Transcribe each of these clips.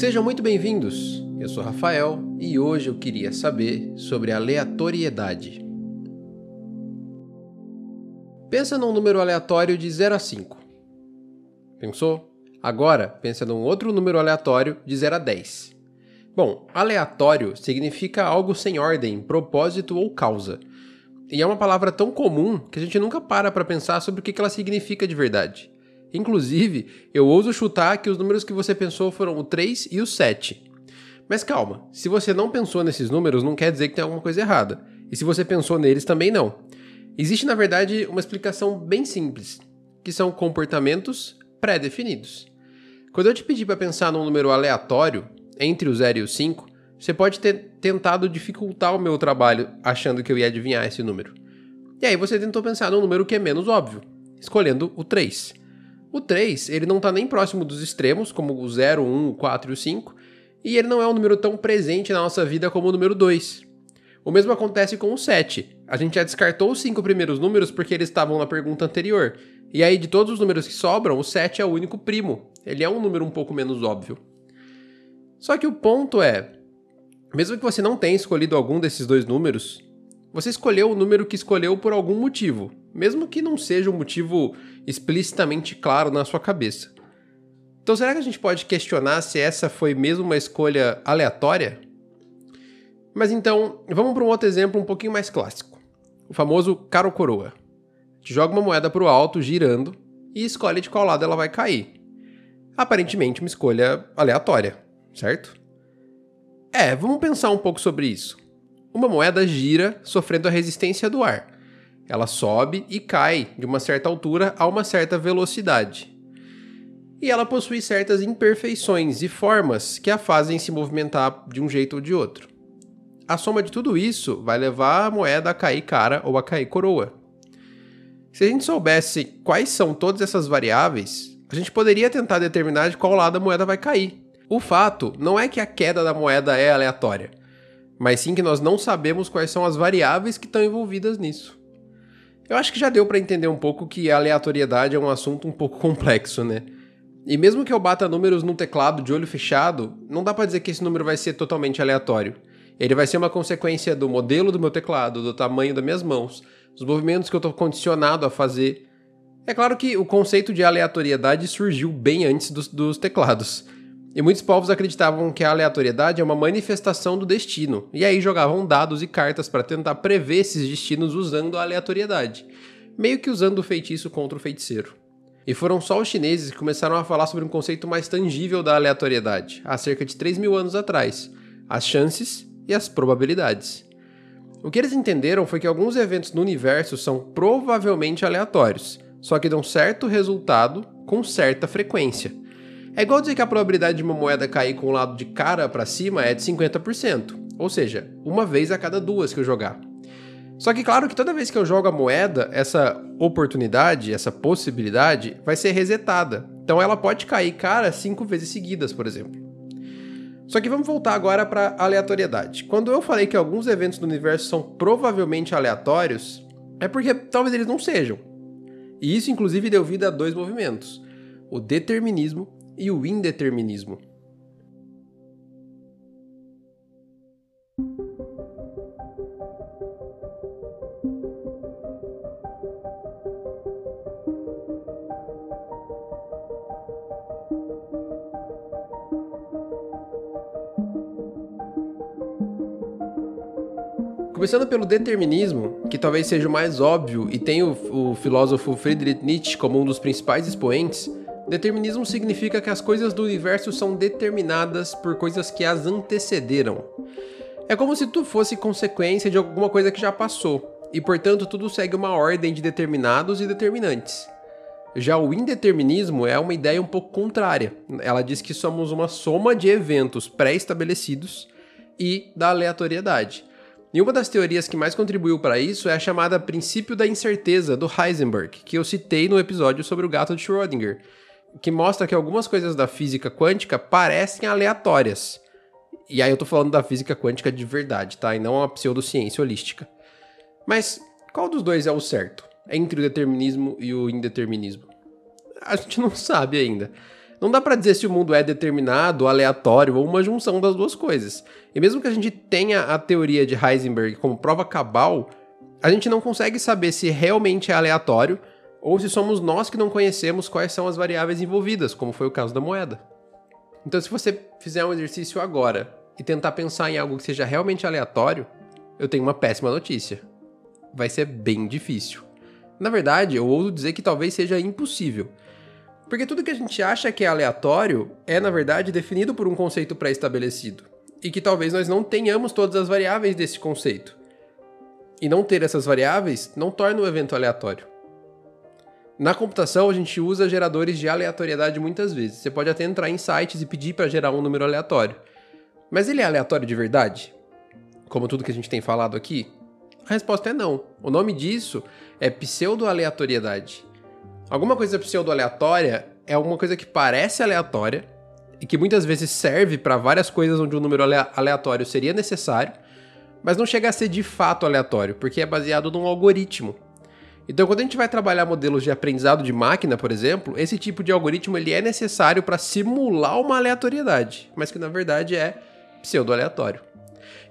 Sejam muito bem-vindos. Eu sou Rafael e hoje eu queria saber sobre aleatoriedade. Pensa num número aleatório de 0 a 5. Pensou? Agora pensa num outro número aleatório de 0 a 10. Bom, aleatório significa algo sem ordem, propósito ou causa. E é uma palavra tão comum que a gente nunca para para pensar sobre o que ela significa de verdade. Inclusive, eu ouso chutar que os números que você pensou foram o 3 e o 7. Mas calma, se você não pensou nesses números, não quer dizer que tem alguma coisa errada. E se você pensou neles, também não. Existe, na verdade, uma explicação bem simples, que são comportamentos pré-definidos. Quando eu te pedi para pensar num número aleatório, entre o 0 e o 5, você pode ter tentado dificultar o meu trabalho achando que eu ia adivinhar esse número. E aí você tentou pensar num número que é menos óbvio, escolhendo o 3. O 3, ele não está nem próximo dos extremos, como o 0, 1, o 4 e o 5, e ele não é um número tão presente na nossa vida como o número 2. O mesmo acontece com o 7. A gente já descartou os cinco primeiros números porque eles estavam na pergunta anterior. E aí, de todos os números que sobram, o 7 é o único primo. Ele é um número um pouco menos óbvio. Só que o ponto é: mesmo que você não tenha escolhido algum desses dois números, você escolheu o número que escolheu por algum motivo, mesmo que não seja um motivo explicitamente claro na sua cabeça. Então, será que a gente pode questionar se essa foi mesmo uma escolha aleatória? Mas então, vamos para um outro exemplo um pouquinho mais clássico. O famoso caro coroa. Te joga uma moeda para o alto, girando, e escolhe de qual lado ela vai cair. Aparentemente, uma escolha aleatória, certo? É, vamos pensar um pouco sobre isso. Uma moeda gira sofrendo a resistência do ar. Ela sobe e cai de uma certa altura a uma certa velocidade. E ela possui certas imperfeições e formas que a fazem se movimentar de um jeito ou de outro. A soma de tudo isso vai levar a moeda a cair cara ou a cair coroa. Se a gente soubesse quais são todas essas variáveis, a gente poderia tentar determinar de qual lado a moeda vai cair. O fato não é que a queda da moeda é aleatória mas sim que nós não sabemos quais são as variáveis que estão envolvidas nisso. Eu acho que já deu para entender um pouco que a aleatoriedade é um assunto um pouco complexo, né? E mesmo que eu bata números no teclado de olho fechado, não dá para dizer que esse número vai ser totalmente aleatório. Ele vai ser uma consequência do modelo do meu teclado, do tamanho das minhas mãos, dos movimentos que eu estou condicionado a fazer. É claro que o conceito de aleatoriedade surgiu bem antes dos, dos teclados. E muitos povos acreditavam que a aleatoriedade é uma manifestação do destino, e aí jogavam dados e cartas para tentar prever esses destinos usando a aleatoriedade, meio que usando o feitiço contra o feiticeiro. E foram só os chineses que começaram a falar sobre um conceito mais tangível da aleatoriedade, há cerca de 3 mil anos atrás: as chances e as probabilidades. O que eles entenderam foi que alguns eventos no universo são provavelmente aleatórios, só que dão certo resultado com certa frequência. É igual dizer que a probabilidade de uma moeda cair com o lado de cara para cima é de 50%, ou seja, uma vez a cada duas que eu jogar. Só que claro que toda vez que eu jogo a moeda, essa oportunidade, essa possibilidade vai ser resetada. Então ela pode cair cara cinco vezes seguidas, por exemplo. Só que vamos voltar agora para aleatoriedade. Quando eu falei que alguns eventos do universo são provavelmente aleatórios, é porque talvez eles não sejam. E isso inclusive deu vida a dois movimentos: o determinismo e o indeterminismo. Começando pelo determinismo, que talvez seja o mais óbvio e tem o, o filósofo Friedrich Nietzsche como um dos principais expoentes, Determinismo significa que as coisas do universo são determinadas por coisas que as antecederam. É como se tudo fosse consequência de alguma coisa que já passou, e portanto tudo segue uma ordem de determinados e determinantes. Já o indeterminismo é uma ideia um pouco contrária. Ela diz que somos uma soma de eventos pré-estabelecidos e da aleatoriedade. E uma das teorias que mais contribuiu para isso é a chamada princípio da incerteza do Heisenberg, que eu citei no episódio sobre o gato de Schrödinger, que mostra que algumas coisas da física quântica parecem aleatórias. E aí eu tô falando da física quântica de verdade, tá? E não a pseudociência holística. Mas qual dos dois é o certo? Entre o determinismo e o indeterminismo? A gente não sabe ainda. Não dá para dizer se o mundo é determinado, aleatório ou uma junção das duas coisas. E mesmo que a gente tenha a teoria de Heisenberg como prova cabal, a gente não consegue saber se realmente é aleatório ou se somos nós que não conhecemos quais são as variáveis envolvidas, como foi o caso da moeda. Então, se você fizer um exercício agora e tentar pensar em algo que seja realmente aleatório, eu tenho uma péssima notícia. Vai ser bem difícil. Na verdade, eu ouso dizer que talvez seja impossível. Porque tudo que a gente acha que é aleatório é, na verdade, definido por um conceito pré-estabelecido. E que talvez nós não tenhamos todas as variáveis desse conceito. E não ter essas variáveis não torna o evento aleatório. Na computação, a gente usa geradores de aleatoriedade muitas vezes. Você pode até entrar em sites e pedir para gerar um número aleatório. Mas ele é aleatório de verdade? Como tudo que a gente tem falado aqui? A resposta é não. O nome disso é pseudo-aleatoriedade. Alguma coisa pseudo-aleatória é alguma coisa que parece aleatória e que muitas vezes serve para várias coisas onde um número aleatório seria necessário, mas não chega a ser de fato aleatório, porque é baseado num algoritmo. Então, quando a gente vai trabalhar modelos de aprendizado de máquina, por exemplo, esse tipo de algoritmo ele é necessário para simular uma aleatoriedade, mas que na verdade é pseudo-aleatório.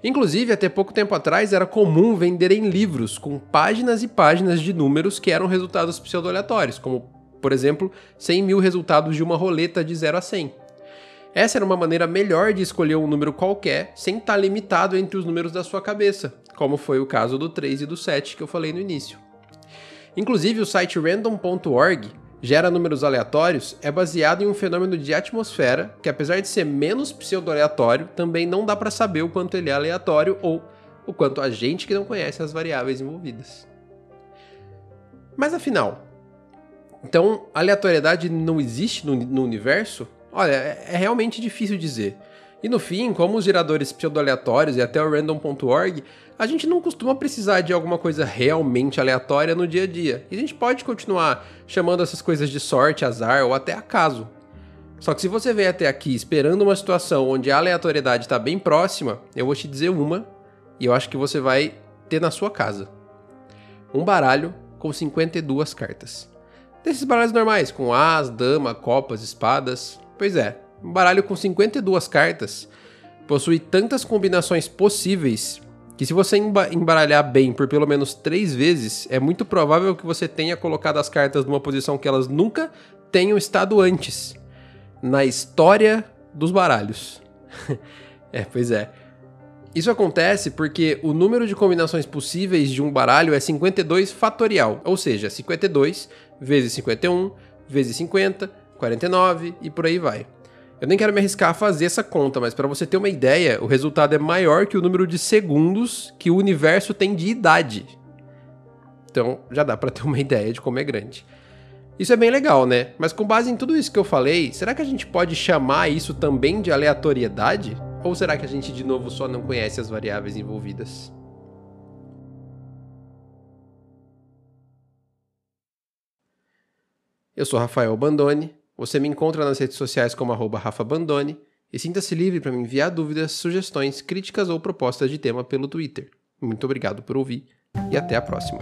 Inclusive, até pouco tempo atrás era comum venderem livros com páginas e páginas de números que eram resultados pseudo-aleatórios, como, por exemplo, 100 mil resultados de uma roleta de 0 a 100. Essa era uma maneira melhor de escolher um número qualquer sem estar limitado entre os números da sua cabeça, como foi o caso do 3 e do 7 que eu falei no início. Inclusive, o site random.org gera números aleatórios é baseado em um fenômeno de atmosfera que, apesar de ser menos pseudo-aleatório, também não dá para saber o quanto ele é aleatório ou o quanto a gente que não conhece as variáveis envolvidas. Mas afinal, então aleatoriedade não existe no, no universo? Olha, é, é realmente difícil dizer. E no fim, como os geradores pseudo-aleatórios e até o random.org, a gente não costuma precisar de alguma coisa realmente aleatória no dia a dia. E a gente pode continuar chamando essas coisas de sorte, azar ou até acaso. Só que se você veio até aqui esperando uma situação onde a aleatoriedade está bem próxima, eu vou te dizer uma, e eu acho que você vai ter na sua casa. Um baralho com 52 cartas. Desses baralhos normais, com as, dama, copas, espadas. Pois é, um baralho com 52 cartas possui tantas combinações possíveis que se você embaralhar bem por pelo menos três vezes, é muito provável que você tenha colocado as cartas numa posição que elas nunca tenham estado antes na história dos baralhos. é, pois é. Isso acontece porque o número de combinações possíveis de um baralho é 52 fatorial, ou seja, 52 vezes 51 vezes 50, 49 e por aí vai. Eu nem quero me arriscar a fazer essa conta, mas para você ter uma ideia, o resultado é maior que o número de segundos que o universo tem de idade. Então, já dá para ter uma ideia de como é grande. Isso é bem legal, né? Mas com base em tudo isso que eu falei, será que a gente pode chamar isso também de aleatoriedade? Ou será que a gente de novo só não conhece as variáveis envolvidas? Eu sou Rafael Bandone você me encontra nas redes sociais como arroba Rafa Bandone e sinta-se livre para me enviar dúvidas, sugestões, críticas ou propostas de tema pelo Twitter. Muito obrigado por ouvir e até a próxima.